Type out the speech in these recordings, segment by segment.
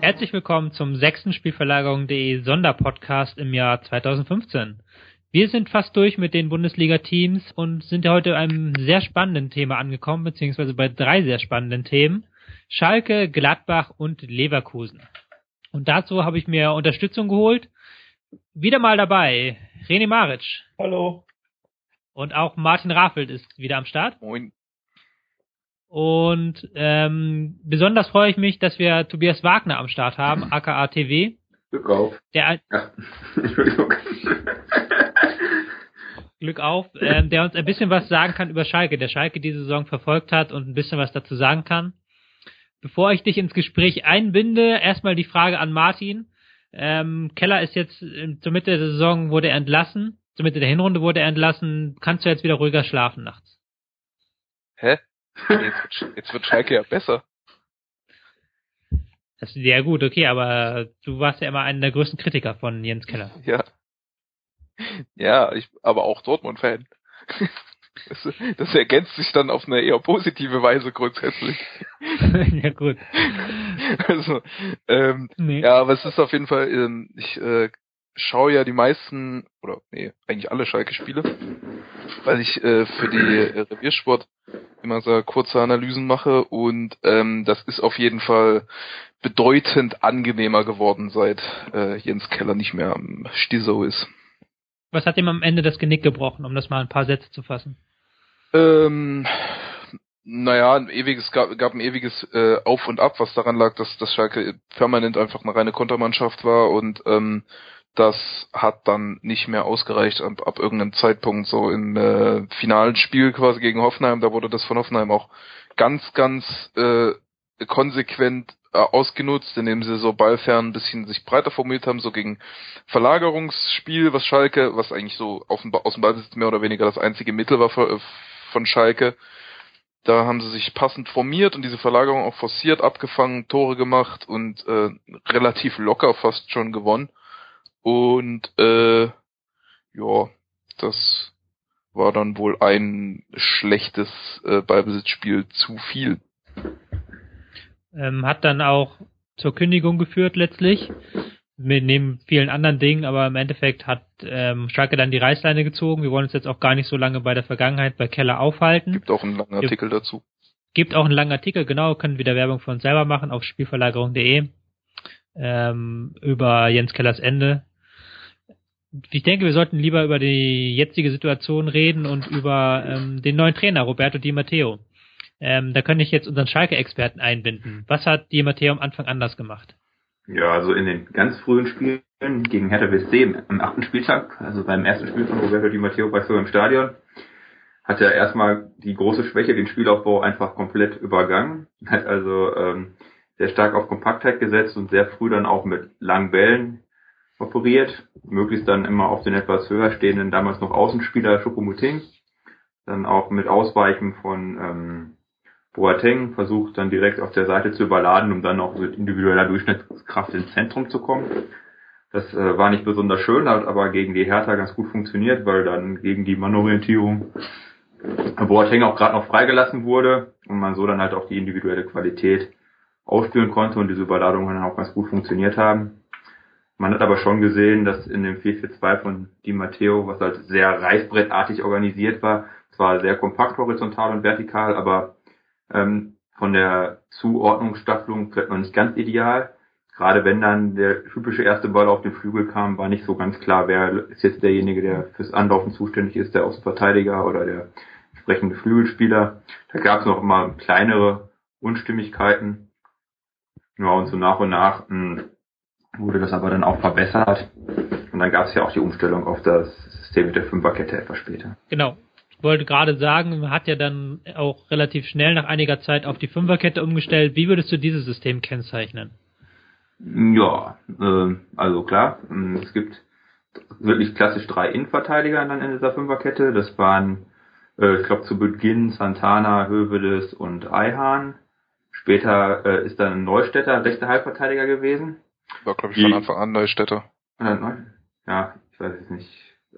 Herzlich willkommen zum sechsten Spielverlagerung.de Sonderpodcast im Jahr 2015. Wir sind fast durch mit den Bundesliga-Teams und sind heute einem sehr spannenden Thema angekommen, beziehungsweise bei drei sehr spannenden Themen. Schalke, Gladbach und Leverkusen. Und dazu habe ich mir Unterstützung geholt. Wieder mal dabei, René Maric. Hallo. Und auch Martin Raffelt ist wieder am Start. Moin. Und ähm, besonders freue ich mich, dass wir Tobias Wagner am Start haben, aka TV. Glück auf. Der, Ja. Entschuldigung. Glück auf, ähm, der uns ein bisschen was sagen kann über Schalke, der Schalke diese Saison verfolgt hat und ein bisschen was dazu sagen kann. Bevor ich dich ins Gespräch einbinde, erstmal die Frage an Martin. Ähm, Keller ist jetzt ähm, zur Mitte der Saison wurde er entlassen, zur Mitte der Hinrunde wurde er entlassen. Kannst du jetzt wieder ruhiger schlafen nachts? Hä? Jetzt jetzt wird Schalke ja besser. Das ist sehr gut, okay, aber du warst ja immer einer der größten Kritiker von Jens Keller. Ja. Ja, ich, aber auch Dortmund-Fan. Das, das ergänzt sich dann auf eine eher positive Weise grundsätzlich. ja gut. Also, ähm, Nee. ja, aber es ist auf jeden Fall, ähm, ich äh, schaue ja die meisten, oder nee, eigentlich alle Schalke-Spiele, weil ich äh, für die äh, Reviersport immer so kurze Analysen mache und ähm, das ist auf jeden Fall bedeutend angenehmer geworden, seit äh, Jens Keller nicht mehr am Stiso ist. Was hat ihm am Ende das Genick gebrochen, um das mal ein paar Sätze zu fassen? Ähm, naja, ein ewiges, gab, gab ein ewiges äh, Auf und Ab, was daran lag, dass, dass Schalke permanent einfach eine reine Kontermannschaft war und ähm, das hat dann nicht mehr ausgereicht ab, ab irgendeinem Zeitpunkt, so im äh, finalen Spiel quasi gegen Hoffenheim, da wurde das von Hoffenheim auch ganz, ganz äh, konsequent äh, ausgenutzt, indem sie so ballfern ein bisschen sich breiter formuliert haben, so gegen Verlagerungsspiel, was Schalke, was eigentlich so auf dem, aus dem Ballbesitz mehr oder weniger das einzige Mittel war für, von Schalke. Da haben sie sich passend formiert und diese Verlagerung auch forciert, abgefangen, Tore gemacht und äh, relativ locker fast schon gewonnen. Und äh, ja, das war dann wohl ein schlechtes äh, Ballbesitzspiel zu viel. Ähm, hat dann auch zur Kündigung geführt letztlich, mit neben vielen anderen Dingen, aber im Endeffekt hat ähm, Schalke dann die Reißleine gezogen. Wir wollen uns jetzt auch gar nicht so lange bei der Vergangenheit bei Keller aufhalten. Gibt auch einen langen. Artikel dazu. Gibt auch einen langen Artikel, genau, können wieder Werbung für uns selber machen auf spielverlagerung.de ähm, über Jens Kellers Ende. Ich denke, wir sollten lieber über die jetzige Situation reden und über ähm, den neuen Trainer, Roberto Di Matteo. Ähm, da kann ich jetzt unseren Schalke-Experten einbinden. Was hat Di Matteo am Anfang anders gemacht? Ja, also in den ganz frühen Spielen gegen Hertha BSC im achten Spieltag, also beim ersten Spiel von Roberto Di Matteo bei Fürth im Stadion, hat er erstmal die große Schwäche, den Spielaufbau einfach komplett übergangen. Hat also ähm, sehr stark auf Kompaktheit gesetzt und sehr früh dann auch mit langen Bällen operiert. Möglichst dann immer auf den etwas höher stehenden, damals noch Außenspieler Choupo-Moting. Dann auch mit Ausweichen von ähm, Boateng versucht dann direkt auf der Seite zu überladen, um dann auch mit individueller Durchschnittskraft ins Zentrum zu kommen. Das äh, war nicht besonders schön, hat aber gegen die Hertha ganz gut funktioniert, weil dann gegen die Mannorientierung Boateng auch gerade noch freigelassen wurde und man so dann halt auch die individuelle Qualität ausspielen konnte und diese Überladungen dann auch ganz gut funktioniert haben. Man hat aber schon gesehen, dass in dem 4-4-2 von Di Matteo, was halt sehr reißbrettartig organisiert war, zwar sehr kompakt horizontal und vertikal, aber ähm, von der Zuordnungsstaffelung vielleicht noch nicht ganz ideal. Gerade wenn dann der typische erste Ball auf den Flügel kam, war nicht so ganz klar, wer ist jetzt derjenige, der fürs Anlaufen zuständig ist, der Außenverteidiger oder der entsprechende Flügelspieler. Da gab es noch immer kleinere Unstimmigkeiten. Ja, und so nach und nach mh, wurde das aber dann auch verbessert. Und dann gab es ja auch die Umstellung auf das System mit der Fünferkette etwas später. Genau. Ich wollte gerade sagen, man hat ja dann auch relativ schnell nach einiger Zeit auf die Fünferkette umgestellt. Wie würdest du dieses System kennzeichnen? Ja, äh, also klar, mh, es gibt wirklich klassisch drei Innenverteidiger dann in dieser Fünferkette. Das waren, äh, ich glaube, zu Beginn Santana, Hövedes und Eihahn. Später äh, ist dann Neustädter rechter Halbverteidiger gewesen. War, glaube ich, von Anfang an Neustädter. Äh, ja, ich weiß es nicht.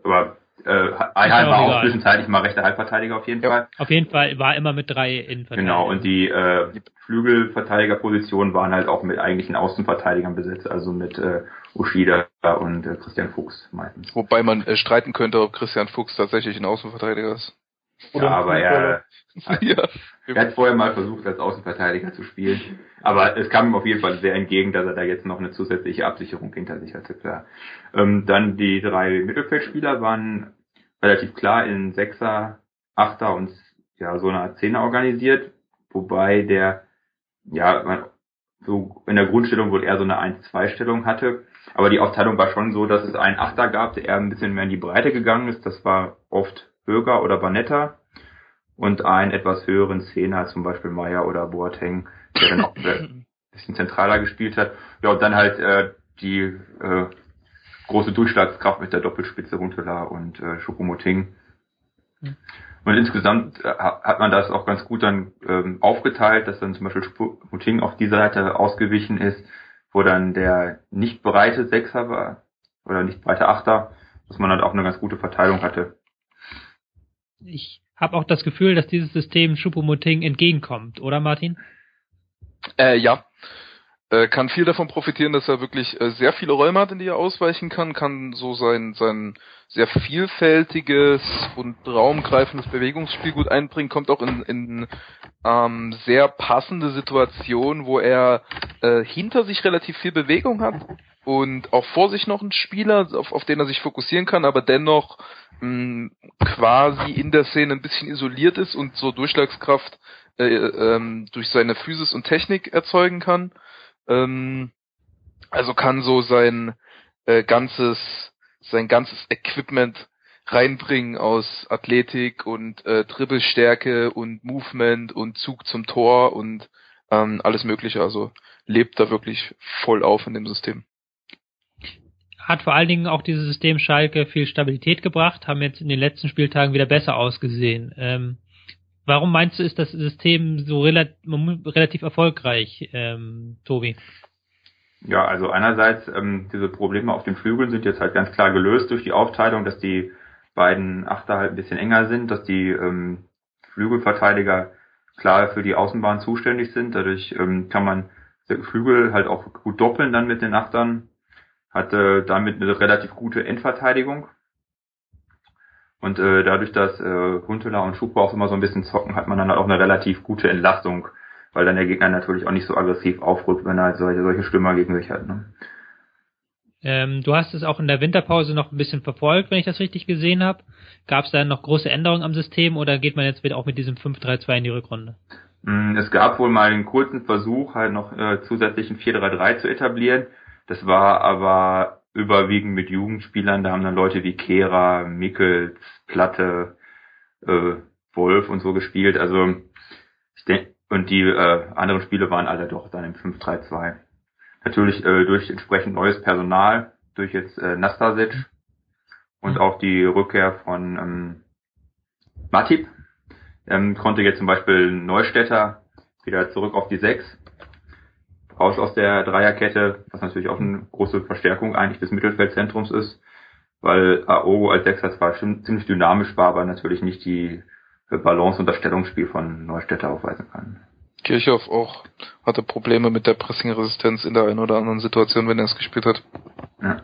Aber Äh, Eiheim war auch zwischenzeitlich mal rechter Halbverteidiger auf jeden ja. Fall. Auf jeden Fall war immer mit drei Innenverteidigern. Genau, und die äh, Flügelverteidigerpositionen waren halt auch mit eigentlichen Außenverteidigern besetzt, also mit äh, Ushida und äh, Christian Fuchs meistens. Wobei man äh, streiten könnte, ob Christian Fuchs tatsächlich ein Außenverteidiger ist. Oder ja, aber er, hat, ja. er hat vorher mal versucht, als Außenverteidiger zu spielen. Aber es kam ihm auf jeden Fall sehr entgegen, dass er da jetzt noch eine zusätzliche Absicherung hinter sich hatte, klar. Ähm, dann die drei Mittelfeldspieler waren relativ klar in Sechser, Achter und ja, so eine Art Zehner organisiert, wobei der, ja, man, so in der Grundstellung wohl eher so eine 1-2-Stellung hatte. Aber die Aufteilung war schon so, dass es einen Achter gab, der eher ein bisschen mehr in die Breite gegangen ist. Das war oft Bürger oder Banetta und einen etwas höheren Zehner, zum Beispiel Meier oder Boateng, der dann auch ein bisschen zentraler gespielt hat. Ja, und dann halt äh, die äh, große Durchschlagskraft mit der Doppelspitze Huntela und äh, Schokomoting. Mhm. Und insgesamt äh, hat man das auch ganz gut dann ähm, aufgeteilt, dass dann zum Beispiel Muting auf die Seite ausgewichen ist, wo dann der nicht breite Sechser war oder nicht breite Achter, dass man halt auch eine ganz gute Verteilung hatte ich habe auch das Gefühl, dass dieses System Schupomoting entgegenkommt, oder Martin? Äh, ja. Äh, kann viel davon profitieren, dass er wirklich äh, sehr viele Räume hat, in die er ausweichen kann, kann so sein, sein sehr vielfältiges und raumgreifendes Bewegungsspiel gut einbringen, kommt auch in, in ähm, sehr passende Situationen, wo er äh, hinter sich relativ viel Bewegung hat und auch vor sich noch einen Spieler, auf, auf den er sich fokussieren kann, aber dennoch mh, quasi in der Szene ein bisschen isoliert ist und so Durchschlagskraft äh, ähm, durch seine Physis und Technik erzeugen kann. Ähm, also kann so sein äh, ganzes sein ganzes Equipment reinbringen aus Athletik und äh, Dribbelstärke und Movement und Zug zum Tor und ähm, alles Mögliche. Also lebt da wirklich voll auf in dem System hat vor allen Dingen auch dieses System Schalke viel Stabilität gebracht, haben jetzt in den letzten Spieltagen wieder besser ausgesehen. Ähm, warum meinst du, ist das System so relativ, relativ erfolgreich, ähm, Tobi? Ja, also einerseits ähm, diese Probleme auf den Flügeln sind jetzt halt ganz klar gelöst durch die Aufteilung, dass die beiden Achter halt ein bisschen enger sind, dass die ähm, Flügelverteidiger klar für die Außenbahn zuständig sind. Dadurch ähm, kann man Flügel halt auch gut doppeln dann mit den Achtern hatte damit eine relativ gute Endverteidigung. Und äh, dadurch, dass äh, Huntela und Schupo auch immer so ein bisschen zocken, hat man dann halt auch eine relativ gute Entlastung, weil dann der Gegner natürlich auch nicht so aggressiv aufrückt, wenn er halt solche, solche Stürmer gegen sich hat. Ne? Ähm, du hast es auch in der Winterpause noch ein bisschen verfolgt, wenn ich das richtig gesehen habe. Gab es da noch große Änderungen am System oder geht man jetzt wieder auch mit diesem 5-3-2 in die Rückrunde? Mm, es gab wohl mal einen kurzen Versuch, halt noch äh, zusätzlichen 4-3-3 zu etablieren. Das war aber überwiegend mit Jugendspielern. Da haben dann Leute wie Kehra, Mickels, Platte, äh, Wolf und so gespielt. Also ich denke, und die äh, anderen Spiele waren alle doch dann im 5-3-2. Natürlich äh, durch entsprechend neues Personal, durch jetzt äh, Nastasic und mhm. auch die Rückkehr von ähm, Matip. Ähm, konnte jetzt zum Beispiel Neustädter wieder zurück auf die 6 raus aus der Dreierkette, was natürlich auch eine große Verstärkung eigentlich des Mittelfeldzentrums ist, weil Aogo als Sechser zwar ziemlich dynamisch war, aber natürlich nicht die Balance und das Stellungsspiel von Neustädter aufweisen kann. Kirchhoff auch hatte Probleme mit der Pressing-Resistenz in der einen oder anderen Situation, wenn er es gespielt hat. Ja.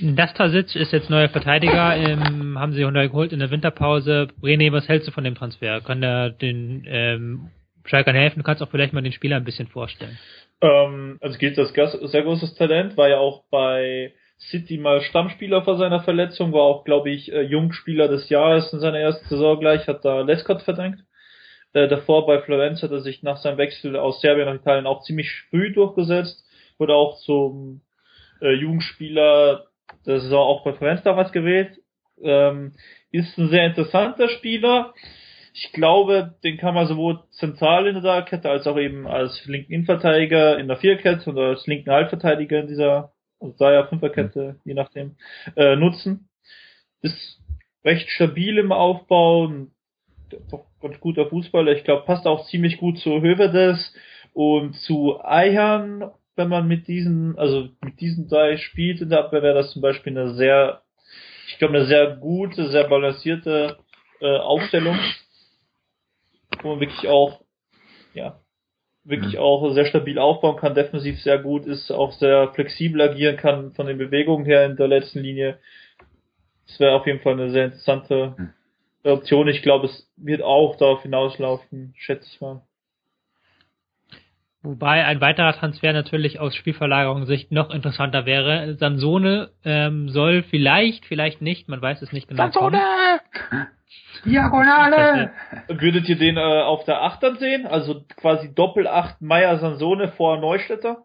Dastasic ist jetzt neuer Verteidiger, ähm, haben sie neu geholt in der Winterpause. René, was hältst du von dem Transfer? Kann er den ähm, Schalkern helfen. Du kannst auch vielleicht mal den Spieler ein bisschen vorstellen. Ähm, also gilt das sehr großes Talent, war ja auch bei City mal Stammspieler vor seiner Verletzung, war auch, glaube ich, äh, Jungspieler des Jahres in seiner ersten Saison gleich, hat da Lescott verdrängt. Äh, davor bei Florenz hat er sich nach seinem Wechsel aus Serbien nach Italien auch ziemlich früh durchgesetzt, wurde auch zum äh, Jugendspieler der Saison auch bei Florenz damals gewählt. Ähm, ist ein sehr interessanter Spieler, ich glaube, den kann man sowohl zentral in der Kette als auch eben als linken Innenverteidiger in der Vierkette oder als linken Halbverteidiger in dieser also Dreier Fünferkette, je nachdem, äh, nutzen. Ist recht stabil im Aufbau, doch ganz guter Fußballer. Ich glaube, passt auch ziemlich gut zu Hövedes und zu Eihan, wenn man mit diesen, also mit diesen drei spielt in der Abwehr, wäre das zum Beispiel eine sehr ich glaube, eine sehr gute, sehr balancierte äh, Aufstellung, wo man wirklich auch, ja, wirklich mhm. auch sehr stabil aufbauen kann, defensiv sehr gut ist, auch sehr flexibel agieren kann von den Bewegungen her in der letzten Linie. Das wäre auf jeden Fall eine sehr interessante mhm. Option. Ich glaube, es wird auch darauf hinauslaufen, schätze ich mal. Wobei ein weiterer Transfer natürlich aus Spielverlagerungssicht noch interessanter wäre. Sansone ähm, soll vielleicht, vielleicht nicht, man weiß es nicht genau. Sansone! Diagonale! Würdet ihr den äh, auf der 8 dann sehen? Also quasi Doppel 8 Meier Sansone vor Neustädter?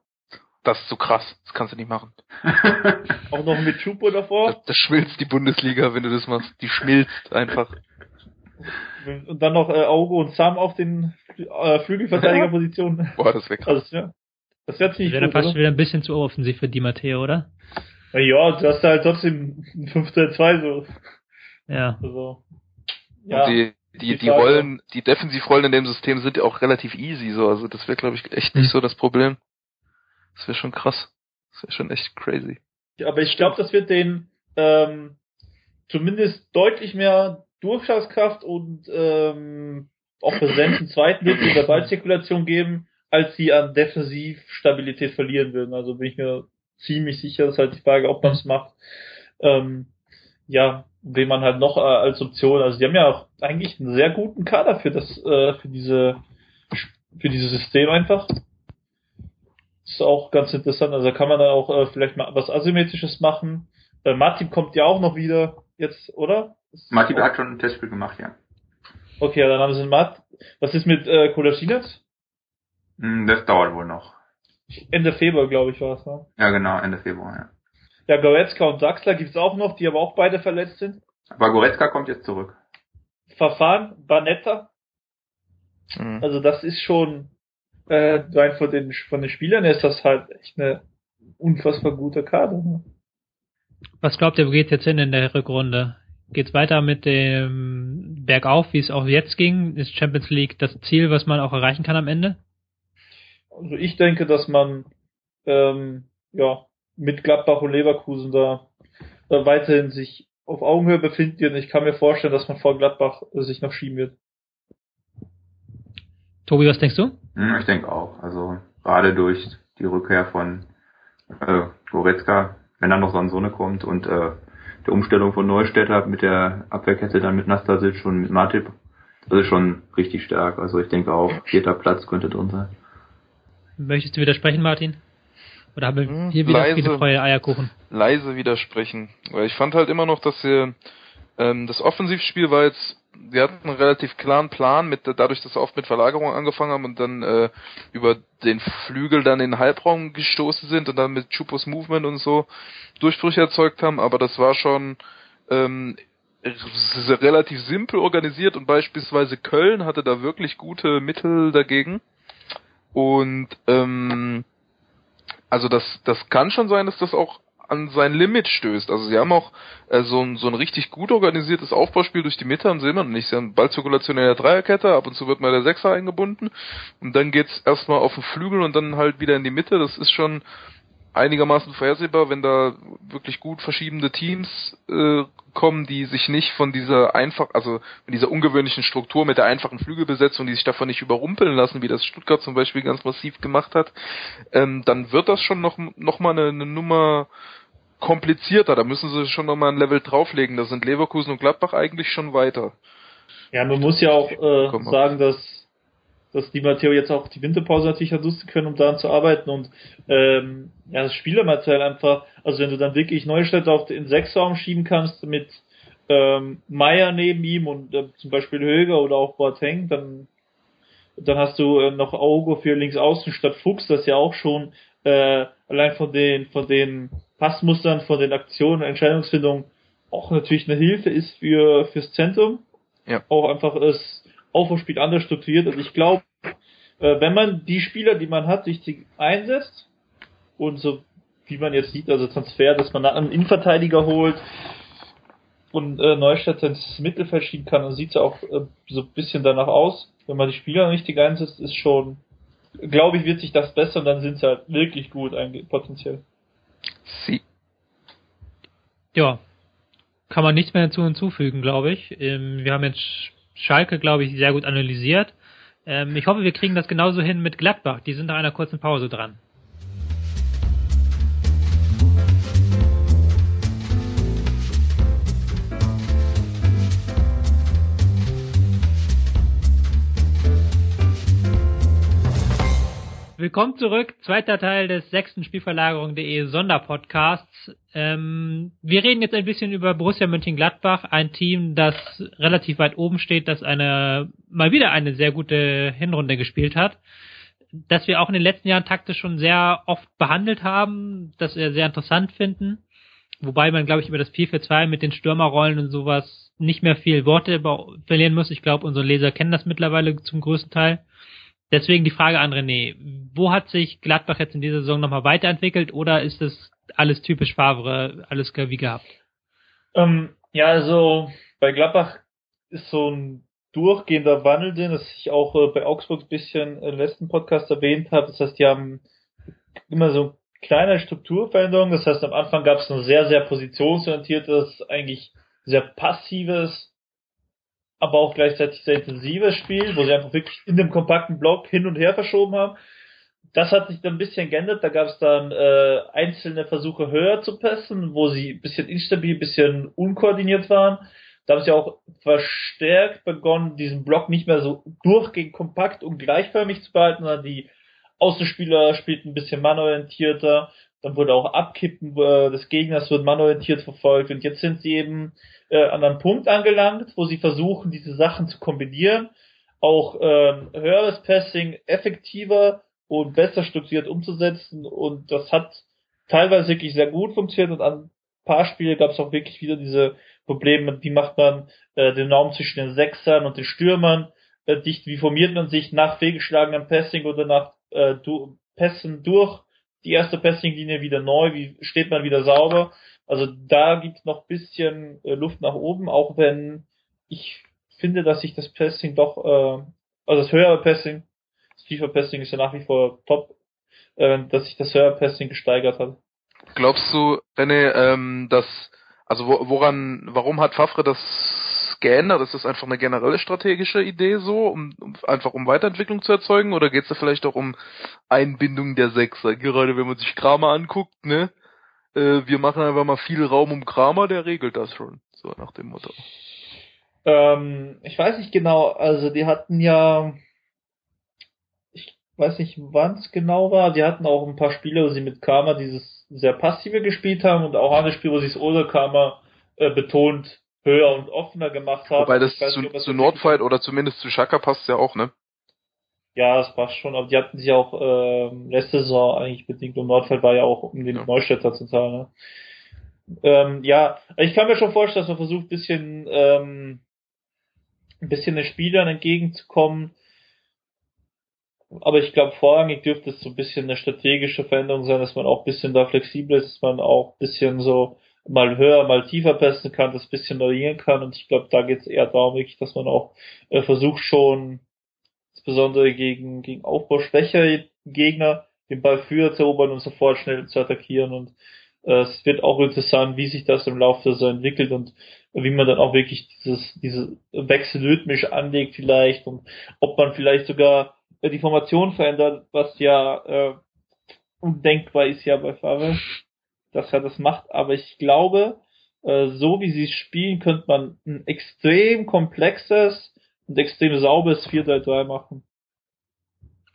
Das ist so krass, das kannst du nicht machen. Auch noch mit Chupo davor? Das, das schmilzt die Bundesliga, wenn du das machst. Die schmilzt einfach. Und dann noch äh, Augo und Sam auf den äh, Flügelverteidigerpositionen. Boah, das wäre krass. Also, ja, das wäre ziemlich Das wäre fast oder? wieder ein bisschen zu offensiv für Di Matteo, oder? Na ja, du hast halt trotzdem 15-2 so. Ja. Also, ja. Und die, die, die Rollen, die Defensivrollen in dem System sind ja auch relativ easy, so. Also, das wäre, glaube ich, echt nicht hm. so das Problem. Das wäre schon krass. Das wäre schon echt crazy. Ja, aber ich glaube, das wird den, ähm, zumindest deutlich mehr Durchschlagskraft und ähm, auch Präsenz im zweiten Drittel der Ballzirkulation geben, als sie an Defensivstabilität verlieren würden. Also bin ich mir ziemlich sicher, das ist halt die Frage, ob man es macht. Ähm, ja, wen man halt noch äh, als Option, also die haben ja auch eigentlich einen sehr guten Kader für das, äh, für diese, für dieses System einfach. Ist auch ganz interessant, also da kann man dann auch äh, vielleicht mal was Asymmetrisches machen. Äh, Martin kommt ja auch noch wieder jetzt, oder? Martin hat schon ein Testspiel gemacht, ja. Okay, dann haben sie einen Matt. Was ist mit äh, Kolasinac? Hm, das dauert wohl noch. Ende Februar, glaube ich, war es, ne? Ja, genau, Ende Februar, ja. Ja, Goretzka und Draxler gibt's auch noch, die aber auch beide verletzt sind. Aber Goretzka kommt jetzt zurück. Verfahren, Banetta. Mhm. Also das ist schon äh, rein von den von den Spielern ist das halt echt eine unfassbar gute Karte. Ne? Was glaubt ihr, wo geht's jetzt hin in der Rückrunde? Geht's weiter mit dem Bergauf, wie es auch jetzt ging? Ist Champions League das Ziel, was man auch erreichen kann am Ende? Also ich denke, dass man ähm, ja mit Gladbach und Leverkusen da, da weiterhin sich auf Augenhöhe befindet und ich kann mir vorstellen, dass man vor Gladbach sich noch schieben wird. Tobi, was denkst du? Hm, ich denke auch. Also gerade durch die Rückkehr von äh, Goretzka, wenn dann noch Sansone kommt und äh, der Umstellung von Neustädter mit der Abwehrkette dann mit Nastasic und mit Matip. Das ist schon richtig stark. Also ich denke auch, vierter Platz könnte drin sein. Möchtest du widersprechen, Martin? Oder haben wir hm, hier wieder leise, viele freie Eierkuchen? Leise widersprechen. Weil ich fand halt immer noch, dass wir ähm, das Offensivspiel war jetzt wir hatten einen relativ klaren Plan, mit dadurch, dass wir oft mit Verlagerung angefangen haben und dann äh, über den Flügel dann in den Halbraum gestoßen sind und dann mit Chupos Movement und so Durchbrüche erzeugt haben, aber das war schon ähm, relativ simpel organisiert und beispielsweise Köln hatte da wirklich gute Mittel dagegen. Und ähm, also das, das kann schon sein, dass das auch an sein Limit stößt. Also sie haben auch äh, so, ein, so ein richtig gut organisiertes Aufbauspiel durch die Mitte haben sie immer noch nicht. Sie haben Ballzirkulation in der Dreierkette, ab und zu wird mal der Sechser eingebunden und dann geht's erstmal auf den Flügel und dann halt wieder in die Mitte. Das ist schon einigermaßen vorhersehbar, wenn da wirklich gut verschiebende Teams äh, kommen, die sich nicht von dieser einfach, also von dieser ungewöhnlichen Struktur mit der einfachen Flügelbesetzung, die sich davon nicht überrumpeln lassen, wie das Stuttgart zum Beispiel ganz massiv gemacht hat, ähm, dann wird das schon noch, noch mal eine, eine Nummer komplizierter. Da müssen sie schon nochmal ein Level drauflegen. Da sind Leverkusen und Gladbach eigentlich schon weiter. Ja, man muss ja auch äh, sagen, dass dass die Matteo jetzt auch die Winterpause natürlich hat nutzen können, um daran zu arbeiten und ähm, ja, das Spielermaterial einfach, also wenn du dann wirklich Neustädter auf den Sechsraum schieben kannst mit ähm, Meier neben ihm und äh, zum Beispiel Höger oder auch Boateng, dann dann hast du äh, noch Augo für links außen statt Fuchs, das ja auch schon äh, allein von den von den Passmustern, von den Aktionen, Entscheidungsfindung auch natürlich eine Hilfe ist für fürs Zentrum. Ja. Auch einfach das Aufbauspiel anders strukturiert. Also ich glaube, äh, wenn man die Spieler, die man hat, richtig einsetzt und so wie man jetzt sieht, also Transfer, dass man einen Innenverteidiger holt und äh, Neustadt ins Mittelfeld schieben kann, dann sieht es auch äh, so ein bisschen danach aus. Wenn man die Spieler richtig einsetzt, ist schon, glaube ich, wird sich das besser und dann sind sie halt wirklich gut potenziell. Sie. Ja. kann man nichts mehr dazu hinzufügen, glaube ich. Ähm, wir haben jetzt Schalke, glaube ich, sehr gut analysiert. Ähm, ich hoffe, wir kriegen das genauso hin mit Gladbach. Die sind nach einer kurzen Pause dran. Willkommen zurück, zweiter Teil des sechsten Spielverlagerung.de Sonderpodcasts. Ähm, wir reden jetzt ein bisschen über Borussia Mönchengladbach, ein Team, das relativ weit oben steht, das eine mal wieder eine sehr gute Hinrunde gespielt hat, das wir auch in den letzten Jahren taktisch schon sehr oft behandelt haben, das wir sehr interessant finden, wobei man, glaube ich, über das 4 für 2 mit den Stürmerrollen und sowas nicht mehr viel Worte verlieren muss. Ich glaube, unsere Leser kennen das mittlerweile zum größten Teil. Deswegen die Frage an René, wo hat sich Gladbach jetzt in dieser Saison nochmal weiterentwickelt oder ist es alles typisch Favre, alles wie gehabt? Ähm, ja, also bei Gladbach ist so ein durchgehender Wandel drin, das ich auch äh, bei Augsburg ein bisschen im letzten Podcast erwähnt habe. Das heißt, die haben immer so kleine Strukturveränderungen. Das heißt, am Anfang gab es ein sehr, sehr positionsorientiertes, eigentlich sehr passives aber auch gleichzeitig sehr intensives Spiel, wo sie einfach wirklich in dem kompakten Block hin und her verschoben haben. Das hat sich dann ein bisschen geändert. Da gab es dann äh, einzelne Versuche höher zu passen, wo sie ein bisschen instabil, ein bisschen unkoordiniert waren. Da haben sie auch verstärkt begonnen, diesen Block nicht mehr so durchgehend kompakt und gleichförmig zu behalten, sondern die Außenspieler spielten ein bisschen mannorientierter. Dann wurde auch Abkippen äh, des Gegners wird mannorientiert verfolgt. Und jetzt sind sie eben äh, an einem Punkt angelangt, wo sie versuchen, diese Sachen zu kombinieren, auch ähm, höheres Passing effektiver und besser strukturiert umzusetzen und das hat teilweise wirklich sehr gut funktioniert und an ein paar Spiele gab es auch wirklich wieder diese Probleme, wie macht man äh, den Raum zwischen den Sechsern und den Stürmern äh, dicht, wie formiert man sich nach fehlgeschlagenem Passing oder nach äh, du Pässen durch. Die erste Passing-Linie wieder neu, wie steht man wieder sauber? Also da gibt noch bisschen äh, Luft nach oben, auch wenn ich finde, dass sich das Passing doch, äh, also das höhere Passing, das FIFA-Passing ist ja nach wie vor top, äh, dass sich das höhere Passing gesteigert hat. Glaubst du, René, ähm, dass, also wo, woran, warum hat Fafre das geändert? Ist das einfach eine generelle strategische Idee so, um, um einfach um Weiterentwicklung zu erzeugen? Oder geht es da vielleicht auch um Einbindung der Sechser? Gerade wenn man sich Kramer anguckt, ne? äh, wir machen einfach mal viel Raum um Kramer, der regelt das schon. So nach dem Motto. Ähm, ich weiß nicht genau, also die hatten ja, ich weiß nicht, wann es genau war, die hatten auch ein paar Spiele, wo sie mit Kramer dieses sehr passive gespielt haben und auch andere Spiele, wo sie es ohne Kramer äh, betont höher und offener gemacht haben. Wobei das zu, nicht, zu Nordfight oder zumindest zu Schaka passt ja auch, ne? Ja, das passt schon, aber die hatten sich auch äh, letzte Saison eigentlich bedingt und Nordfeld war ja auch um den ja. Neustädter zu zahlen. Ne? Ähm, ja, ich kann mir schon vorstellen, dass man versucht, bisschen ähm, ein bisschen den Spielern entgegenzukommen. Aber ich glaube, vorrangig dürfte es so ein bisschen eine strategische Veränderung sein, dass man auch ein bisschen da flexibel ist, dass man auch ein bisschen so mal höher, mal tiefer passen kann, das bisschen variieren kann. Und ich glaube, da geht es eher darum, dass man auch äh, versucht schon insbesondere gegen, gegen aufbauschwächere Gegner, den Ball früher zu erobern und sofort schnell zu attackieren. Und äh, es wird auch interessant, wie sich das im Laufe so entwickelt und wie man dann auch wirklich dieses, diese Wechsel rhythmisch anlegt vielleicht und ob man vielleicht sogar äh, die Formation verändert, was ja äh, undenkbar ist ja bei Favre, dass er das macht. Aber ich glaube, äh, so wie sie spielen, könnte man ein extrem komplexes und extrem sauberes 4-3-3 machen.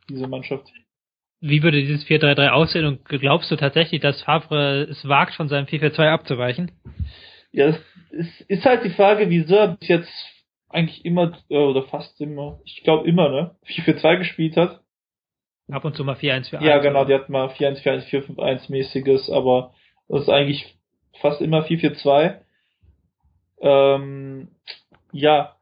Diese Mannschaft. Wie würde dieses 4-3-3 aussehen und glaubst du tatsächlich, dass Favre es wagt, von seinem 4-4-2 abzuweichen? Ja, es ist halt die Frage, wieso er bis jetzt eigentlich immer, äh, oder fast immer, ich glaube immer, ne, 4-4-2 gespielt hat. Ab und zu mal 4-1-4-1. Ja, genau, die hat mal 4-1-4-1, 4-5-1 mäßiges, aber das ist eigentlich fast immer 4-4-2. Ähm, ja,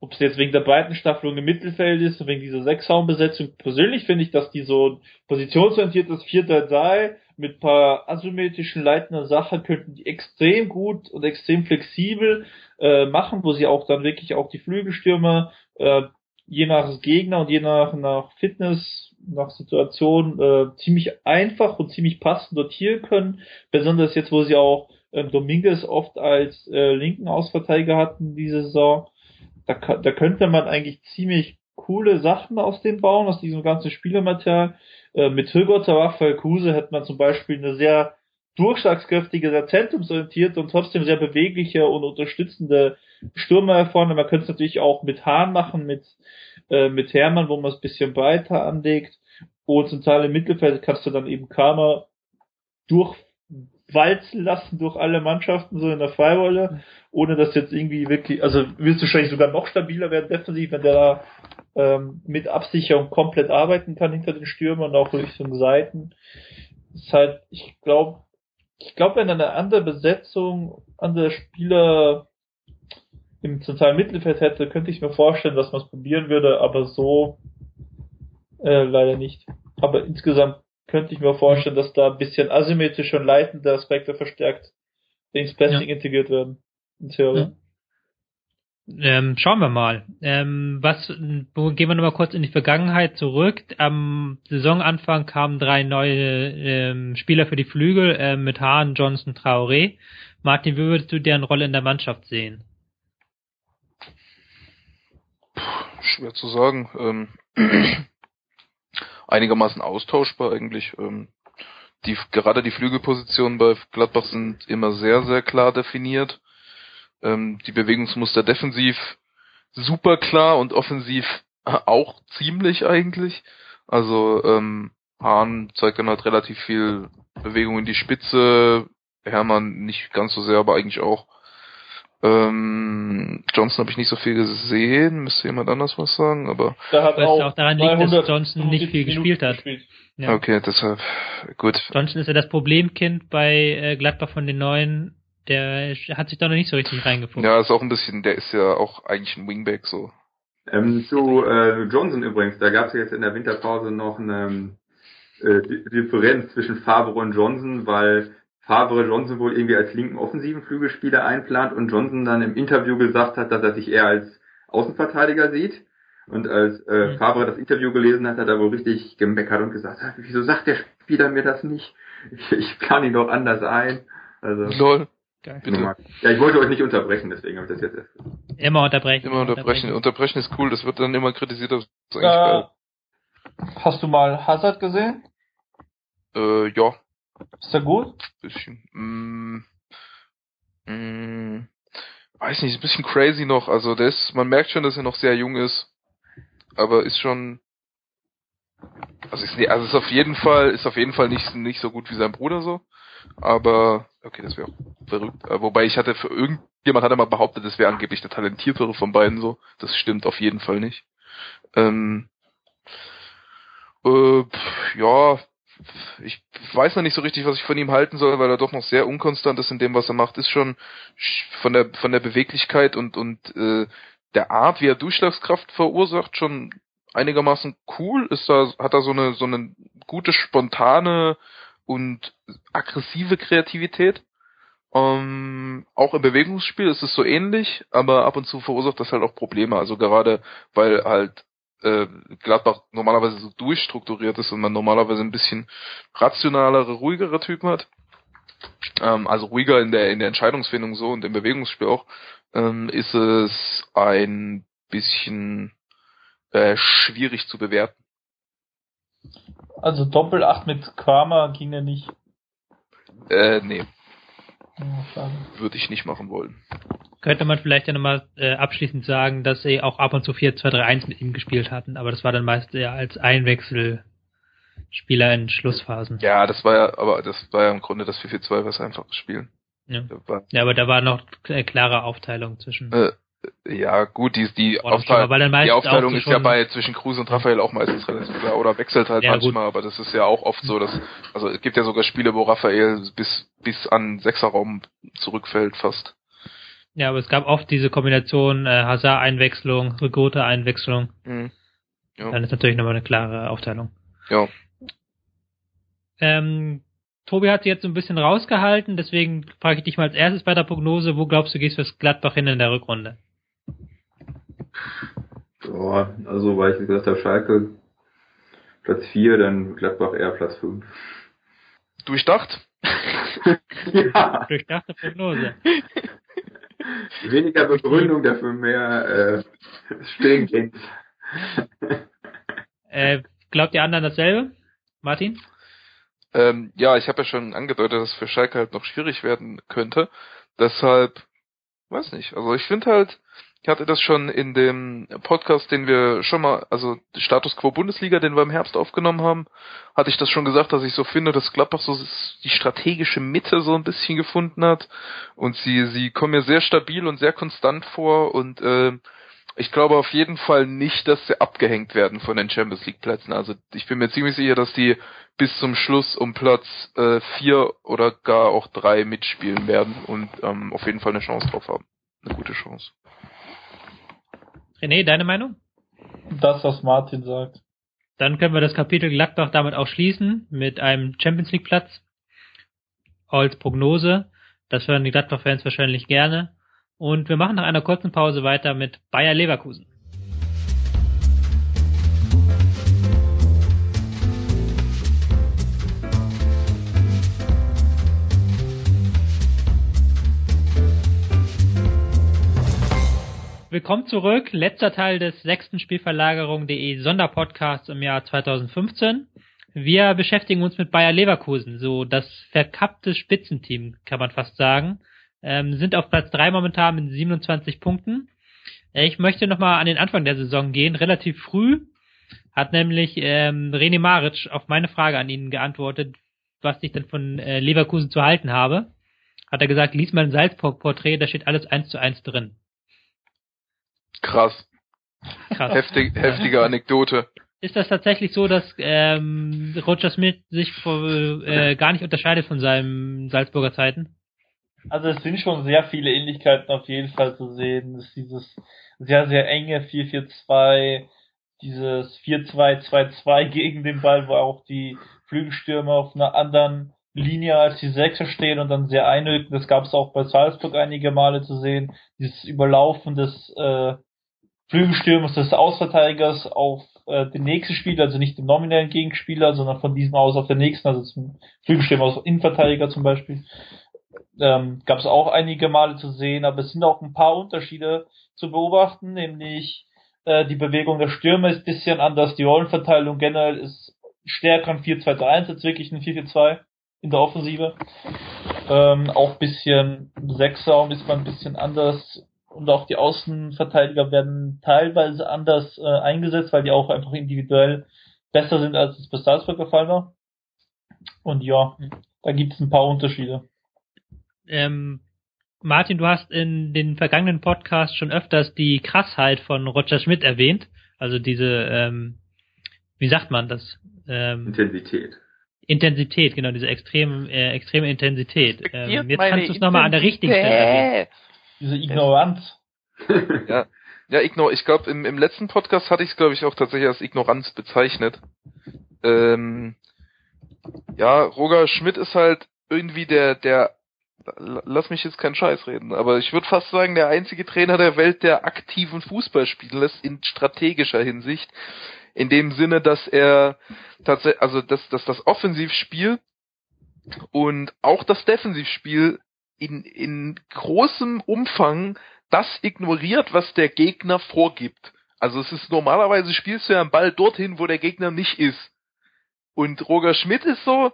ob es jetzt wegen der breiten Staffelung im Mittelfeld ist, wegen dieser Sechsraumbesetzung. Persönlich finde ich, dass die so positionsorientiertes 4-3 mit paar asymmetrischen leitenden Sachen könnten die extrem gut und extrem flexibel äh, machen, wo sie auch dann wirklich auch die Flügelstürmer äh, je nach Gegner und je nach, nach Fitness, nach Situation äh, ziemlich einfach und ziemlich passend dotieren können. Besonders jetzt, wo sie auch äh, Dominguez oft als äh, linken Ausverteidiger hatten diese Saison. Da, da könnte man eigentlich ziemlich coole Sachen aus dem bauen, aus diesem ganzen Spielermaterial. Äh, mit Hilberter Raphael Kruse hätte man zum Beispiel eine sehr durchschlagskräftige, sehr zentrumsorientierte und trotzdem sehr bewegliche und unterstützende Stürmer vorne. Man könnte es natürlich auch mit Hahn machen, mit, äh, mit Hermann, wo man es bisschen breiter anlegt. Und zentrale Mittelfeld kannst du dann eben Kramer durchwalzen lassen durch alle Mannschaften, so in der Freirolle, ohne dass jetzt irgendwie wirklich, also wirst du wahrscheinlich sogar noch stabiler werden defensiv, wenn der da ähm, mit Absicherung komplett arbeiten kann hinter den Stürmern und auch Richtung Seiten. Das ist halt, ich glaube, ich glaube, wenn eine andere Besetzung, andere Spieler im zentralen Mittelfeld hätte, könnte ich mir vorstellen, dass man es probieren würde, aber so äh, leider nicht. Aber insgesamt könnte ich mir vorstellen, dass da ein bisschen asymmetrische und leitende Aspekte verstärkt ins Plastic ja. integriert werden. In Theorie. Ja. Ähm, schauen wir mal. Ähm, was gehen wir nochmal kurz in die Vergangenheit zurück. Am Saisonanfang kamen drei neue ähm, Spieler für die Flügel äh, mit Hahn, Johnson, Traoré. Martin, wie würdest du deren Rolle in der Mannschaft sehen? Puh, schwer zu sagen. Ähm, einigermaßen austauschbar eigentlich. Ähm, die, gerade die Flügelpositionen bei Gladbach sind immer sehr, sehr klar definiert ähm, die Bewegungsmuster defensiv super klar und offensiv auch ziemlich eigentlich. Also ähm, Hahn zeigt dann halt relativ viel Bewegung in die Spitze, Hermann nicht ganz so sehr, aber eigentlich auch. Ähm, Johnson habe ich nicht so viel gesehen, müsste jemand anders was sagen, aber. Da hat auch, auch daran liegt, dass Johnson nicht viel gespielt hat. Gespielt. Ja. Okay, deshalb, gut. Johnson ist ja das Problemkind bei äh, Gladbach von den Neuen der hat sich da noch nicht so richtig reingefunden. Ja, ist auch ein bisschen, der ist ja auch eigentlich ein Wingback so. Ähm, zu äh, Johnson übrigens, da gab es jetzt in der Winterpause noch eine äh, Differenz zwischen Favre und Johnson, weil Favre Johnson wohl irgendwie als linken offensiven Flügelspieler einplant und Johnson dann im Interview gesagt hat, dass er sich eher als Außenverteidiger sieht. Und als äh, mhm. Favre das Interview gelesen hat, hat er wohl richtig gemeckert und gesagt, wieso sagt der Spieler mir das nicht? Ich, ich plan ihn doch anders ein. Also. Lol. Geil. Bitte. Ja, ich wollte euch nicht unterbrechen, deswegen habe ich das jetzt erst. Immer unterbrechen. Immer unterbrechen. Unterbrechen ist cool, das wird dann immer kritisiert. Das ist eigentlich äh, geil. Hast du mal Hazard gesehen? Äh, ja. Ist er gut? Bisschen. Mm, mm, weiß nicht, ist ein bisschen crazy noch. Also der ist, man merkt schon, dass er noch sehr jung ist. Aber ist schon. Also ist, also ist auf jeden Fall, ist auf jeden Fall nicht, nicht so gut wie sein Bruder so. Aber, okay, das wäre auch verrückt. Äh, wobei ich hatte für irgendjemand hat mal behauptet, das wäre angeblich der talentiertere von beiden so. Das stimmt auf jeden Fall nicht. Ähm, äh, ja, ich weiß noch nicht so richtig, was ich von ihm halten soll, weil er doch noch sehr unkonstant ist in dem, was er macht. Ist schon von der von der Beweglichkeit und und äh, der Art, wie er Durchschlagskraft verursacht, schon einigermaßen cool. Ist da hat er so eine so eine gute spontane und aggressive Kreativität. Ähm, auch im Bewegungsspiel ist es so ähnlich, aber ab und zu verursacht das halt auch Probleme. Also gerade weil halt äh, Gladbach normalerweise so durchstrukturiert ist und man normalerweise ein bisschen rationalere, ruhigere Typen hat. Ähm, also ruhiger in der in der Entscheidungsfindung so und im Bewegungsspiel auch, ähm, ist es ein bisschen äh, schwierig zu bewerten. Also Doppel 8 mit Kramer ging ja nicht. Äh, nee. Ja, Würde ich nicht machen wollen. Könnte man vielleicht ja nochmal äh, abschließend sagen, dass sie auch ab und zu 4-2-3-1 mit ihm gespielt hatten, aber das war dann meist eher als Einwechselspieler in Schlussphasen. Ja, das war ja, aber das war ja im Grunde das 4-4-2, was einfach spielen. Ja. ja, aber da war noch eine klare Aufteilung zwischen. Äh, ja, gut, die, die, Aufteil die Aufteilung ist ja bei zwischen Cruz und Raphael auch meistens relativ klar oder wechselt halt ja, manchmal, gut. aber das ist ja auch oft so, dass, also es gibt ja sogar Spiele, wo Raphael bis, bis an Sechserraum zurückfällt fast. Ja, aber es gab oft diese Kombination äh, Hazard-Einwechslung, Rigote-Einwechslung. Mhm. Ja. Dann ist natürlich nochmal eine klare Aufteilung. Ja. Ähm, Tobi hat sich jetzt so ein bisschen rausgehalten, deswegen frage ich dich mal als erstes bei der Prognose, wo glaubst du, gehst du fürs Gladbach hin in der Rückrunde? Boah, also weil ich gesagt habe, Schalke Platz 4, dann Gladbach eher Platz 5. Durchdacht? ja. Durchdachte Prognose. Weniger Begründung, dafür mehr äh, Stillkind. äh, glaubt ihr anderen dasselbe? Martin? Ähm, ja, ich habe ja schon angedeutet, dass es für Schalke halt noch schwierig werden könnte. Deshalb, weiß nicht. Also ich finde halt, ich hatte das schon in dem Podcast, den wir schon mal, also Status Quo Bundesliga, den wir im Herbst aufgenommen haben, hatte ich das schon gesagt, dass ich so finde, dass Gladbach so die strategische Mitte so ein bisschen gefunden hat und sie sie kommen mir sehr stabil und sehr konstant vor und äh, ich glaube auf jeden Fall nicht, dass sie abgehängt werden von den Champions League Plätzen. Also ich bin mir ziemlich sicher, dass die bis zum Schluss um Platz äh, vier oder gar auch drei mitspielen werden und ähm, auf jeden Fall eine Chance drauf haben. Eine gute Chance. René, deine Meinung? Das, was Martin sagt. Dann können wir das Kapitel Gladbach damit auch schließen mit einem Champions League Platz als Prognose. Das hören die Gladbach-Fans wahrscheinlich gerne. Und wir machen nach einer kurzen Pause weiter mit Bayer Leverkusen. Willkommen zurück. Letzter Teil des sechsten Spielverlagerung.de Sonderpodcasts im Jahr 2015. Wir beschäftigen uns mit Bayer Leverkusen, so das verkappte Spitzenteam, kann man fast sagen. Ähm, sind auf Platz drei momentan mit 27 Punkten. Äh, ich möchte nochmal an den Anfang der Saison gehen. Relativ früh hat nämlich ähm, René Maric auf meine Frage an ihn geantwortet, was ich denn von äh, Leverkusen zu halten habe. Hat er gesagt, lies mal ein Salzburg-Porträt, da steht alles eins zu eins drin. Krass. Krass. Heftig, heftige Anekdote. Ist das tatsächlich so, dass ähm, Roger Smith sich äh, gar nicht unterscheidet von seinen Salzburger Zeiten? Also es sind schon sehr viele Ähnlichkeiten auf jeden Fall zu sehen. Es ist dieses sehr, sehr enge 4-4-2, dieses 4-2-2-2 gegen den Ball, wo auch die Flügelstürmer auf einer anderen Linie als die Sechser stehen und dann sehr einrücken. Das gab es auch bei Salzburg einige Male zu sehen. Dieses Überlaufen des äh, Flügelstürmers des Ausverteidigers auf äh, den nächsten Spieler, also nicht den nominellen Gegenspieler, sondern von diesem aus auf den nächsten, also zum Flügelstürmer aus Innenverteidiger zum Beispiel. Ähm, Gab es auch einige Male zu sehen, aber es sind auch ein paar Unterschiede zu beobachten, nämlich äh, die Bewegung der Stürmer ist bisschen anders, die Rollenverteilung generell ist stärker im 4-2-3-1 als wirklich ein 4-4-2 in der Offensive. Ähm, auch bisschen Sechsraum ist man ein bisschen anders und auch die Außenverteidiger werden teilweise anders äh, eingesetzt, weil die auch einfach individuell besser sind, als es bei Salzburg der Fall war. Und ja, da gibt es ein paar Unterschiede. Ähm, Martin, du hast in den vergangenen Podcasts schon öfters die Krassheit von Roger Schmidt erwähnt. Also diese, ähm, wie sagt man das? Ähm, Intensität. Intensität, genau, diese extreme, äh, extreme Intensität. Ähm, jetzt kannst du es nochmal an der richtigen Stelle erwähnen. Diese Ignoranz. ja. Ja, ignor ich glaube, im, im letzten Podcast hatte ich es, glaube ich, auch tatsächlich als Ignoranz bezeichnet. Ähm, ja, Roger Schmidt ist halt irgendwie der, der, lass mich jetzt keinen Scheiß reden, aber ich würde fast sagen, der einzige Trainer der Welt, der aktiven Fußball spielen lässt in strategischer Hinsicht. In dem Sinne, dass er tatsächlich, also dass, dass das Offensivspiel und auch das Defensivspiel in, in großem Umfang das ignoriert, was der Gegner vorgibt. Also es ist normalerweise spielst du ja einen Ball dorthin, wo der Gegner nicht ist. Und Roger Schmidt ist so,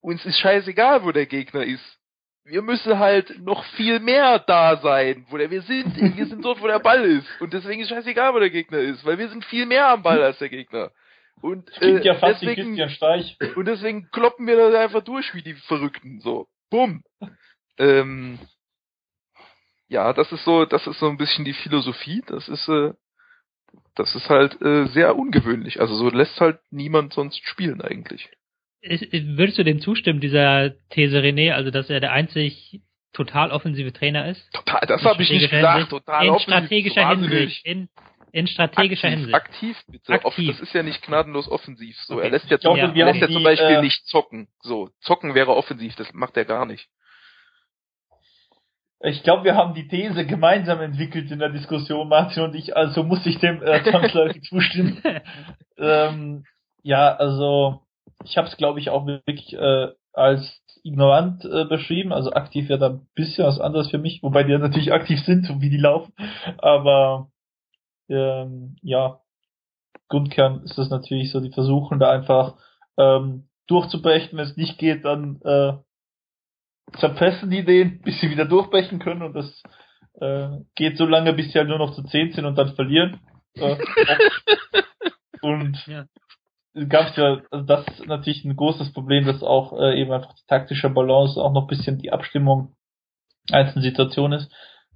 uns ist scheißegal, wo der Gegner ist. Wir müssen halt noch viel mehr da sein, wo der wir sind. Wir sind dort, wo der Ball ist. Und deswegen ist scheißegal, wo der Gegner ist, weil wir sind viel mehr am Ball als der Gegner. Und äh, ja fast deswegen, und deswegen kloppen wir da einfach durch wie die Verrückten. So, bumm. Ähm, ja, das ist so, das ist so ein bisschen die Philosophie. Das ist, äh, das ist halt äh, sehr ungewöhnlich. Also so lässt halt niemand sonst spielen eigentlich. Würdest du dem zustimmen, dieser These René, also dass er der einzig total offensive Trainer ist? Total, das habe ich nicht gesagt. Hinsicht, total in strategischer Hinsicht. In, in strategischer aktiv, Hinsicht. Aktiv, bitte. Aktiv. Das ist ja nicht gnadenlos offensiv. So, okay. er lässt ja, zum, ja. Er lässt ja zum Beispiel äh, nicht zocken. So, zocken wäre offensiv, das macht er gar nicht. Ich glaube, wir haben die These gemeinsam entwickelt in der Diskussion, Martin und ich, also muss ich dem äh, zwangsläufig zustimmen. ähm, ja, also ich habe es, glaube ich, auch wirklich äh, als ignorant äh, beschrieben, also aktiv wäre da ein bisschen was anderes für mich, wobei die ja natürlich aktiv sind, so wie die laufen, aber ähm, ja, Grundkern ist das natürlich so, die versuchen da einfach ähm, durchzubrechen, wenn es nicht geht, dann äh, zerpressen die den, bis sie wieder durchbrechen können und das äh, geht so lange, bis sie halt nur noch zu 10 sind und dann verlieren. Äh, und ja. gab es ja, also das ist natürlich ein großes Problem, dass auch äh, eben einfach die taktische Balance auch noch bisschen die Abstimmung einzelnen Situationen ist.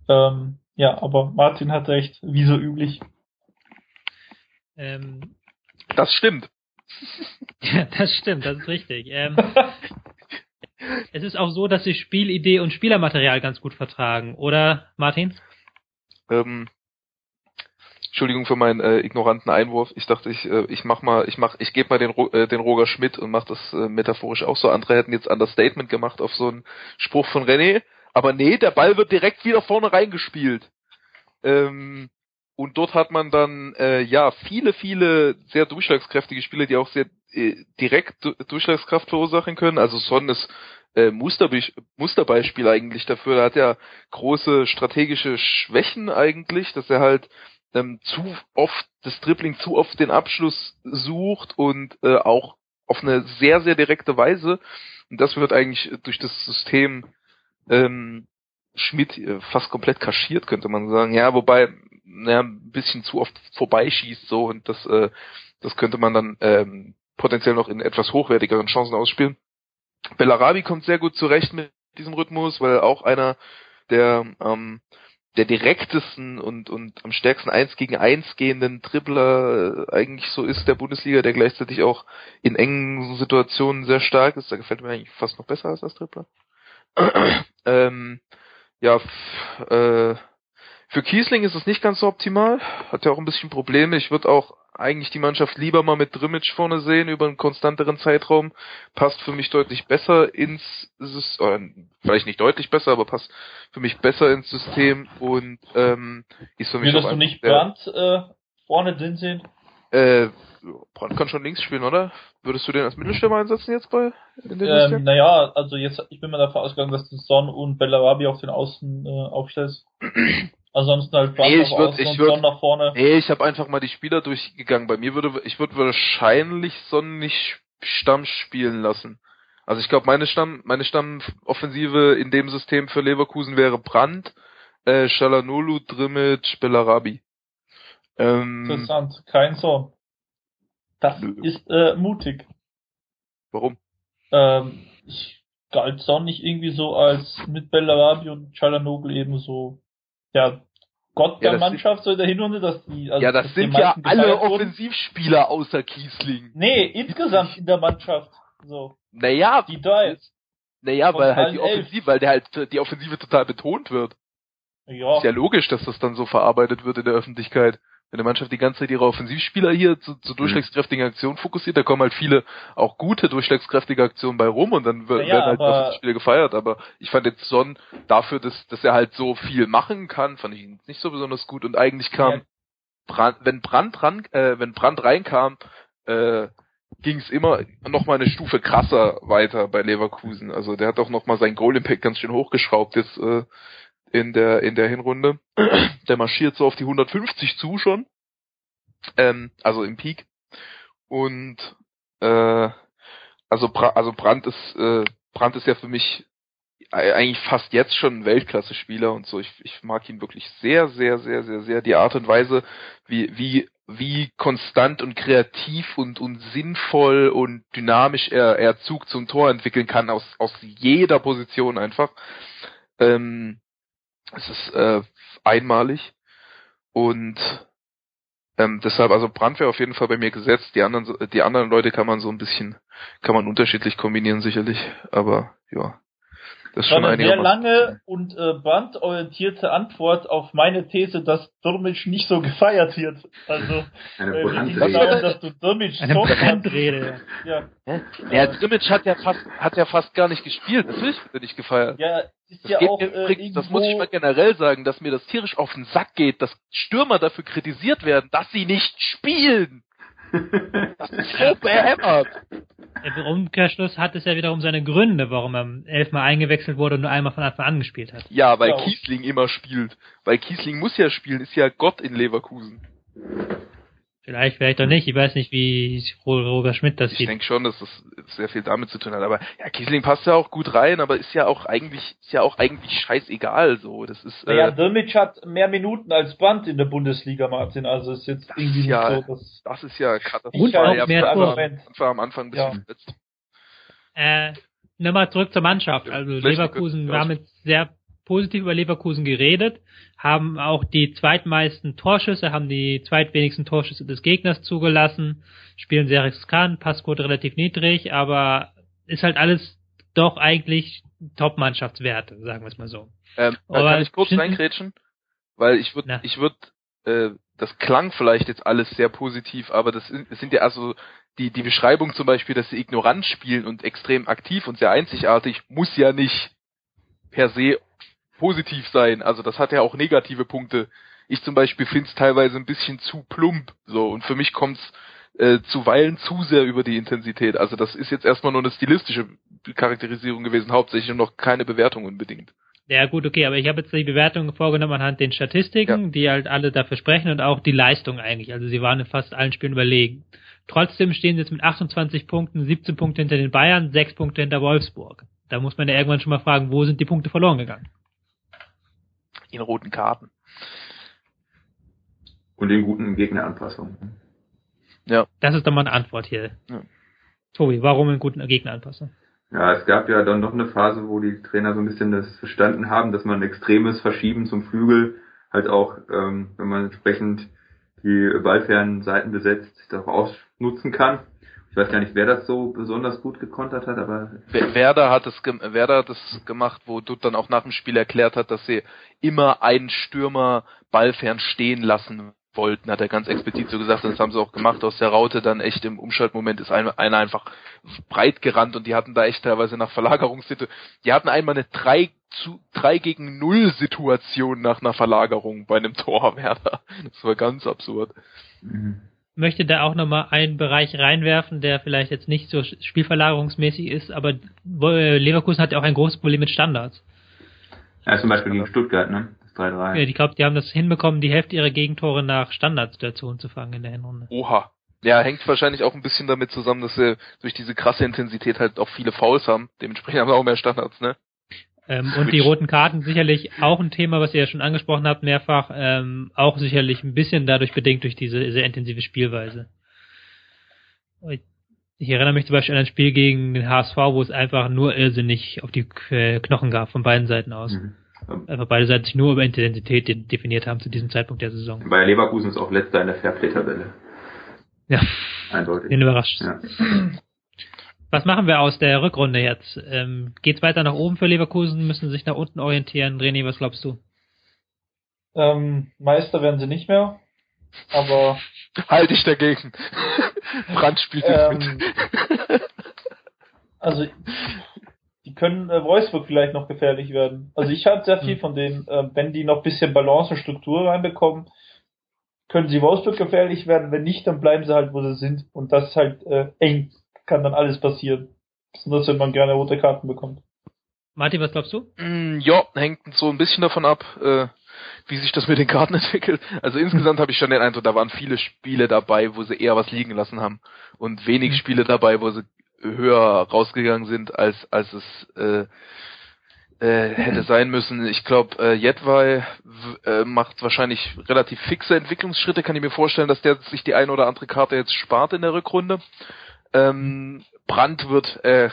Ähm, ja, aber Martin hat recht, wie so üblich. Ähm, das stimmt. ja, das stimmt, das ist richtig. Ähm, es ist auch so, dass sich Spielidee und Spielermaterial ganz gut vertragen, oder Martin? Ähm, Entschuldigung für meinen äh, ignoranten Einwurf. Ich dachte, ich äh, ich mach mal, ich mach, ich gebe mal den äh, den Roger Schmidt und mach das äh, metaphorisch auch so. Andere hätten jetzt Understatement gemacht auf so einen Spruch von René, aber nee, der Ball wird direkt wieder vorne reingespielt. Ähm, und dort hat man dann äh, ja viele, viele sehr durchschlagskräftige Spieler, die auch sehr äh, direkt du Durchschlagskraft verursachen können. Also Son ist äh, Musterbe Musterbeispiel eigentlich dafür. Er hat ja große strategische Schwächen eigentlich, dass er halt ähm, zu oft das Dribbling zu oft den Abschluss sucht und äh, auch auf eine sehr, sehr direkte Weise. Und das wird eigentlich durch das System ähm, Schmidt äh, fast komplett kaschiert, könnte man sagen. Ja, wobei naja, ein bisschen zu oft vorbeischießt so und das, äh, das könnte man dann ähm, potenziell noch in etwas hochwertigeren Chancen ausspielen. Bellarabi kommt sehr gut zurecht mit diesem Rhythmus, weil auch einer der ähm, der direktesten und und am stärksten eins gegen eins gehenden Dribbler äh, eigentlich so ist der Bundesliga, der gleichzeitig auch in engen Situationen sehr stark ist. Da gefällt mir eigentlich fast noch besser als das Dribbler. ähm, ja, äh, für Kiesling ist es nicht ganz so optimal. Hat ja auch ein bisschen Probleme. Ich würde auch eigentlich die Mannschaft lieber mal mit Drimmitsch vorne sehen über einen konstanteren Zeitraum. Passt für mich deutlich besser ins System, vielleicht nicht deutlich besser, aber passt für mich besser ins System und ähm, ist für mich Würdest du nicht Brandt äh, vorne drin sehen? Äh, Brandt kann schon links spielen, oder? Würdest du den als Mittelstürmer einsetzen jetzt bei in den ähm, Naja, also jetzt ich bin mal davon ausgegangen, dass du Son und Bellarabi auf den Außen äh, aufstellst. Ansonsten halt Brandt nee, ich würd, ich würd, nach vorne. Nee, ich habe einfach mal die Spieler durchgegangen. Bei mir würde ich würde wahrscheinlich Son nicht Stamm spielen lassen. Also ich glaube, meine Stamm meine Stammoffensive in dem System für Leverkusen wäre Brandt, äh, Shalanolu, Drimmitsch, Bellarabi. Ähm, Interessant, kein Son. Das nö. ist äh, mutig. Warum? Ähm, ich galt Son nicht irgendwie so als mit Bellarabi und Chalanoglu eben so der Gott ja, der Mannschaft so in der Hinrunde, dass die. Also, ja, das sind ja alle Offensivspieler außer Kiesling. Nee, insgesamt in der Mannschaft. So. Naja. Die drei. Naja, weil halt die Offensive, weil der halt die Offensive total betont wird. Ja. Ist ja logisch, dass das dann so verarbeitet wird in der Öffentlichkeit wenn eine Mannschaft die ganze Zeit ihre Offensivspieler hier zu, zu mhm. durchschlagskräftigen Aktionen fokussiert, da kommen halt viele auch gute durchschlagskräftige Aktionen bei rum und dann werden ja, halt Offensivspiele gefeiert. Aber ich fand jetzt Son dafür, dass, dass er halt so viel machen kann, fand ich ihn nicht so besonders gut und eigentlich kam ja. Brand, wenn Brand ran, äh, wenn Brand reinkam, äh, ging es immer noch mal eine Stufe krasser weiter bei Leverkusen. Also der hat auch noch mal sein Goal Impact ganz schön hochgeschraubt jetzt äh, in der in der Hinrunde. Der marschiert so auf die 150 zu schon. Ähm, also im Peak. Und äh, also Bra also Brandt ist äh, Brandt ist ja für mich eigentlich fast jetzt schon ein Weltklasse-Spieler und so. Ich, ich mag ihn wirklich sehr, sehr, sehr, sehr, sehr. Die Art und Weise, wie, wie, wie konstant und kreativ und, und sinnvoll und dynamisch er, er Zug zum Tor entwickeln kann, aus, aus jeder Position einfach. Ähm, es ist äh, einmalig und ähm, deshalb, also Brand wäre auf jeden Fall bei mir gesetzt. Die anderen, die anderen Leute kann man so ein bisschen, kann man unterschiedlich kombinieren sicherlich, aber ja. Das ist schon eine sehr lange und äh, bandorientierte Antwort auf meine These, dass Durmic nicht so gefeiert wird. Also eine äh, sagen, dass du Durmic eine so Brandrede. Ja. Ja, hat ja fast hat ja fast gar nicht gespielt. Natürlich wird er nicht gefeiert. Ja, ist das ja auch übrigens, äh, das muss ich mal generell sagen, dass mir das tierisch auf den Sack geht, dass Stürmer dafür kritisiert werden, dass sie nicht spielen. Das ist so behämmert. Im Umkehrschluss hat es ja wiederum seine Gründe, warum er elfmal eingewechselt wurde und nur einmal von Anfang an gespielt hat. Ja, weil Ja. Kiesling immer spielt. Weil Kiesling muss ja spielen, ist ja Gott in Leverkusen. Vielleicht, vielleicht doch nicht. Ich weiß nicht, wie Roger Schmidt das Ich sieht. denke schon, dass das sehr viel damit zu tun hat. Aber ja, Kiesling passt ja auch gut rein, aber ist ja auch eigentlich, ist ja auch eigentlich scheißegal so. Das ist Naja, äh, Dirmic hat mehr Minuten als Band in der Bundesliga, Martin. Also ist jetzt irgendwie Ja. nicht so, dass das ist ja katastrophal. Auch Ja, mehr. Anfang- Anfang am Anfang ein bisschen Ja. verletzt. Äh, nochmal zurück zur Mannschaft. Also Leverkusen, haben jetzt sehr positiv über Leverkusen geredet, haben auch die zweitmeisten Torschüsse, haben die zweitwenigsten Torschüsse des Gegners zugelassen, spielen sehr riskant, Passquote relativ niedrig, aber ist halt alles doch eigentlich Top-Mannschaftswerte, sagen wir es mal so. Ähm, Aber kann ich kurz reingrätschen? Weil ich würde, ich würde, äh, das klang vielleicht jetzt alles sehr positiv, aber das sind, das sind ja also die, die Beschreibung zum Beispiel, dass sie ignorant spielen und extrem aktiv und sehr einzigartig, muss ja nicht per se positiv sein. Also das hat ja auch negative Punkte. Ich zum Beispiel finde es teilweise ein bisschen zu plump, so, und für mich kommt's äh, zuweilen zu sehr über die Intensität. Also das ist jetzt erstmal nur eine stilistische Charakterisierung gewesen, hauptsächlich und noch keine Bewertung unbedingt. Ja gut, okay, aber ich habe jetzt die Bewertung vorgenommen anhand den Statistiken, die halt alle dafür sprechen und auch die Leistung eigentlich. Also sie waren in fast allen Spielen überlegen. Trotzdem stehen sie jetzt mit 28 Punkten, 17 Punkte hinter den Bayern, 6 Punkte hinter Wolfsburg. Da muss man ja irgendwann schon mal fragen, wo sind die Punkte verloren gegangen? In roten Karten. Und in guten Gegneranpassungen. Das ist doch mal eine Antwort hier. Ja. Tobi, warum in guten Gegneranpassung? Ja, es gab ja dann noch eine Phase, wo die Trainer so ein bisschen das verstanden haben, dass man ein extremes Verschieben zum Flügel halt auch, ähm, wenn man entsprechend die ballfernen Seiten besetzt, darauf ausnutzen kann. Ich weiß gar nicht, wer das so besonders gut gekontert hat, aber Wer- Werder hat es Werder hat es gemacht, wo Dutt dann auch nach dem Spiel erklärt hat, dass sie immer einen Stürmer ballfern stehen lassen wollten, hat er ganz explizit so gesagt, und das haben sie auch gemacht, aus der Raute dann echt im Umschaltmoment ist einer, einer einfach breit gerannt und die hatten da echt teilweise nach Verlagerungssitu, die hatten einmal eine 3 zu 3 gegen 0 Situation nach einer Verlagerung bei einem Tor, Werder. Das war ganz absurd. mhm. Möchte da auch nochmal einen Bereich reinwerfen, der vielleicht jetzt nicht so spielverlagerungsmäßig ist, aber äh, Leverkusen hat ja auch ein großes Problem mit Standards. ja, zum Beispiel gegen Stuttgart, ne? Das 3-3. Ja, ich glaube, die haben das hinbekommen, die Hälfte ihrer Gegentore nach Standardsituationen zu fangen in der Hinrunde. Oha. Ja, hängt wahrscheinlich auch ein bisschen damit zusammen, dass sie durch diese krasse Intensität halt auch viele Fouls haben. Dementsprechend haben sie auch mehr Standards, ne? Ähm, und die roten Karten sicherlich auch ein Thema, was ihr ja schon angesprochen habt, mehrfach, ähm, auch sicherlich ein bisschen dadurch bedingt durch diese sehr intensive Spielweise. Ich, ich erinnere mich zum Beispiel an ein Spiel gegen den HSV, wo es einfach nur irrsinnig auf die äh, Knochen gab, von beiden Seiten aus. Mhm. Einfach beide Seiten sich nur über Intensität de- definiert haben zu diesem Zeitpunkt der Saison. Bayer Leverkusen ist auch letzter in der Fairplay-Tabelle. Ja, Eindeutig. bin überrascht. Ja. Was machen wir aus der Rückrunde jetzt? Ähm, geht's weiter nach oben für Leverkusen? Müssen sie sich nach unten orientieren? René, was glaubst du? ähm, Meister werden sie nicht mehr. Aber Halt dich dagegen. Brand spielt jetzt Ähm, mit. also die können äh, Wolfsburg vielleicht noch gefährlich werden. Also ich halte sehr viel Hm. von denen, äh, wenn die noch bisschen Balance und Struktur reinbekommen, können sie Wolfsburg gefährlich werden. Wenn nicht, dann bleiben sie halt, wo sie sind. Und das ist halt äh, eng. Kann dann alles passieren. Besonders wenn man gerne rote Karten bekommt. Martin, was glaubst du? Mm, ja, hängt so ein bisschen davon ab, äh, wie sich das mit den Karten entwickelt. Also insgesamt habe ich schon den Eindruck, da waren viele Spiele dabei, wo sie eher was liegen lassen haben. Und wenig Mhm. Spiele dabei, wo sie höher rausgegangen sind, als, als es äh, äh, hätte sein müssen. Ich glaube, äh, Jedwai äh, macht wahrscheinlich relativ fixe Entwicklungsschritte. Kann ich mir vorstellen, dass der sich die eine oder andere Karte jetzt spart in der Rückrunde. Ähm, Brandt wird, äh,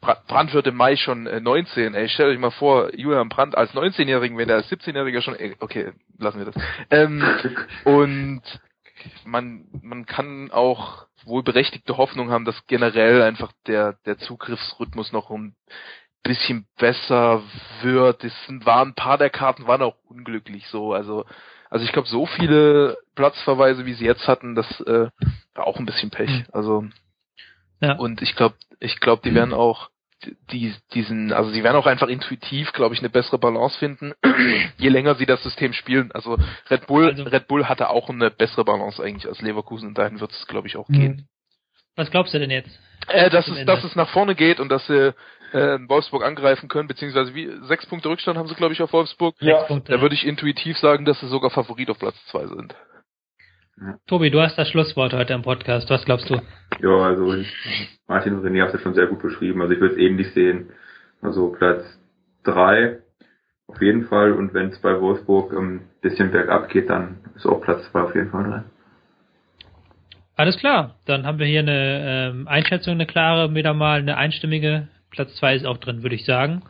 Bra- Brandt wird im Mai schon äh, 19. Ey, stellt euch mal vor, Julian Brandt als 19-Jährigen, wenn der als 17-Jähriger schon, ey, okay, lassen wir das. Ähm, und man, man kann auch wohl berechtigte Hoffnung haben, dass generell einfach der, der Zugriffsrhythmus noch ein bisschen besser wird. Es waren ein paar der Karten waren auch unglücklich so. Also, also ich glaube, so viele Platzverweise, wie sie jetzt hatten, das äh, war auch ein bisschen Pech. Also Ja. und ich glaube, ich glaube, die werden auch die, diesen, also sie werden auch einfach intuitiv, glaube ich, eine bessere Balance finden, je länger sie das System spielen. Also Red Bull, also, Red Bull hatte auch eine bessere Balance eigentlich als Leverkusen und dahin wird es, glaube ich, auch gehen. Mhm. Was glaubst du denn jetzt? Äh, dass, es, dass es nach vorne geht und dass sie äh, Wolfsburg angreifen können, beziehungsweise wie sechs Punkte Rückstand haben sie, glaube ich, auf Wolfsburg. Ja. Punkte, da würde ich intuitiv sagen, dass sie sogar Favorit auf Platz zwei sind. Tobi, du hast das Schlusswort heute im Podcast. Was glaubst du? Ja, also Martin und René haben es schon sehr gut beschrieben. Also ich würde es ähnlich sehen. Also Platz drei auf jeden Fall. Und wenn es bei Wolfsburg ein bisschen bergab geht, dann ist auch Platz zwei auf jeden Fall drin. Alles klar. Dann haben wir hier eine ähm, Einschätzung, eine klare, wieder mal eine einstimmige. Platz zwei ist auch drin, würde ich sagen.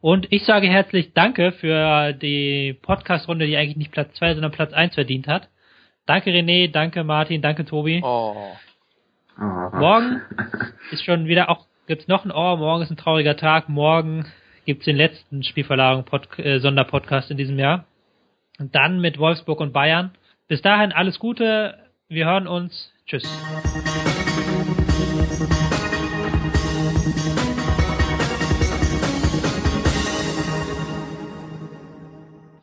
Und ich sage herzlich Danke für die Podcast-Runde, die eigentlich nicht Platz zwei, sondern Platz eins verdient hat. Danke René, danke Martin, danke Tobi. Oh. Morgen ist schon wieder auch, gibt's noch ein Ohr, morgen ist ein trauriger Tag, morgen gibt's den letzten Spielverlagerung äh, Sonderpodcast in diesem Jahr. Und dann mit Wolfsburg und Bayern. Bis dahin alles Gute, wir hören uns. Tschüss.